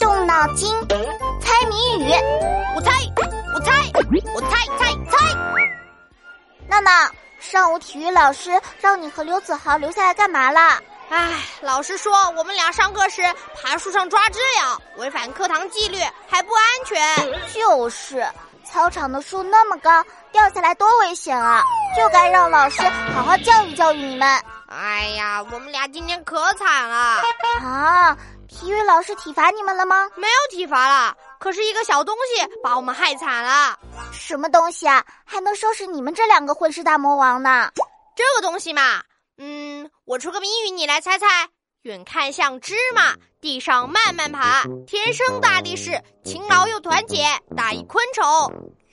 动脑筋，猜谜语。我猜，我猜，我猜猜猜。闹闹，上午体育老师让你和刘子豪留下来干嘛啦？唉，老师说我们俩上课时爬树上抓知了，违反课堂纪律，还不安全。就是，操场的树那么高，掉下来多危险啊！就该让老师好好教育教育你们。哎呀，我们俩今天可惨了啊！体育老师体罚你们了吗？没有体罚了，可是一个小东西把我们害惨了。什么东西啊？还能收拾你们这两个混世大魔王呢？这个东西嘛，嗯，我出个谜语，你来猜猜。远看像芝麻，地上慢慢爬，天生大力士，勤劳又团结，大意昆虫。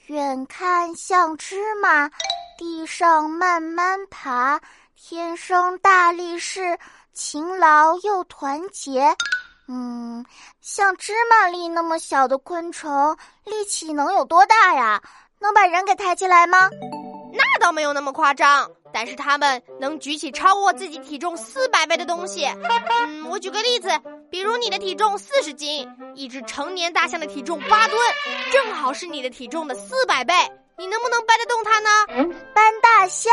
远看像芝麻，地上慢慢爬，天生大力士，勤劳又团结。嗯，像芝麻粒那么小的昆虫，力气能有多大呀？能把人给抬起来吗？那倒没有那么夸张，但是它们能举起超过自己体重四百倍的东西。嗯，我举个例子，比如你的体重四十斤，一只成年大象的体重八吨，正好是你的体重的四百倍，你能不能搬得动它呢？搬大象？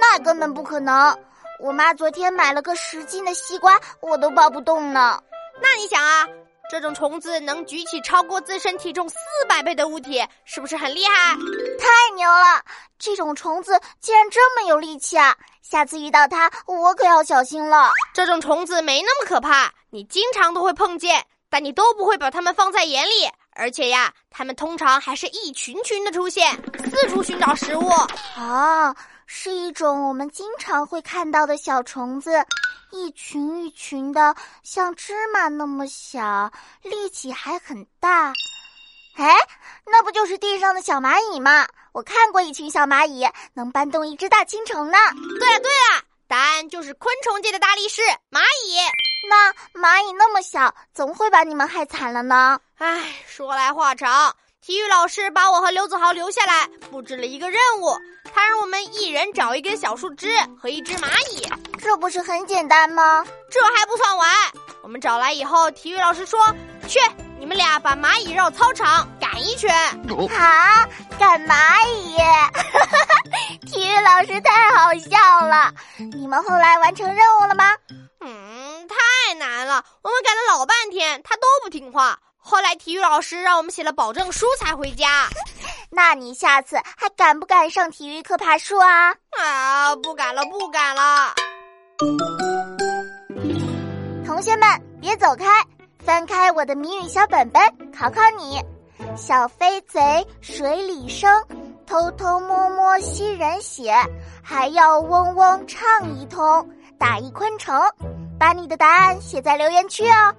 那根本不可能。我妈昨天买了个十斤的西瓜，我都抱不动呢。那你想啊，这种虫子能举起超过自身体重四百倍的物体，是不是很厉害？太牛了！这种虫子竟然这么有力气啊！下次遇到它，我可要小心了。这种虫子没那么可怕，你经常都会碰见，但你都不会把它们放在眼里。而且呀，它们通常还是一群群的出现，四处寻找食物。啊，是一种我们经常会看到的小虫子。一群一群的，像芝麻那么小，力气还很大。哎，那不就是地上的小蚂蚁吗？我看过一群小蚂蚁能搬动一只大青虫呢。对了对了，答案就是昆虫界的大力士——蚂蚁。那蚂蚁那么小，怎么会把你们害惨了呢？唉，说来话长。体育老师把我和刘子豪留下来，布置了一个任务。他让我们一人找一根小树枝和一只蚂蚁，这不是很简单吗？这还不算完，我们找来以后，体育老师说：“去，你们俩把蚂蚁绕操场赶一圈。”啊，赶蚂蚁！体育老师太好笑了。你们后来完成任务了吗？嗯，太难了，我们赶了老半天，他都不听话。后来体育老师让我们写了保证书才回家。那你下次还敢不敢上体育课爬树啊？啊，不敢了，不敢了。同学们，别走开，翻开我的谜语小本本，考考你：小飞贼水里生，偷偷摸摸吸人血，还要嗡嗡唱一通，打一昆虫。把你的答案写在留言区哦。